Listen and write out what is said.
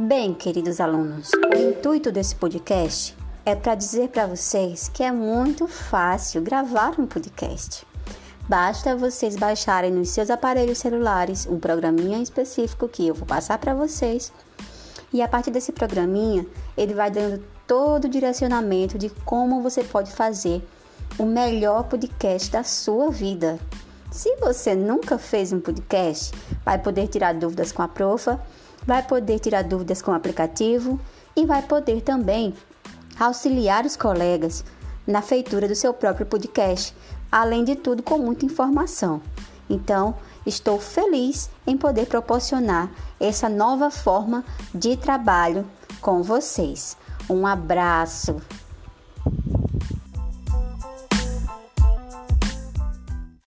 Bem, queridos alunos, o intuito desse podcast é para dizer para vocês que é muito fácil gravar um podcast. Basta vocês baixarem nos seus aparelhos celulares um programinha específico que eu vou passar para vocês. E a partir desse programinha, ele vai dando todo o direcionamento de como você pode fazer o melhor podcast da sua vida. Se você nunca fez um podcast, vai poder tirar dúvidas com a profa, vai poder tirar dúvidas com o aplicativo e vai poder também auxiliar os colegas na feitura do seu próprio podcast, além de tudo com muita informação. Então, estou feliz em poder proporcionar essa nova forma de trabalho com vocês. Um abraço!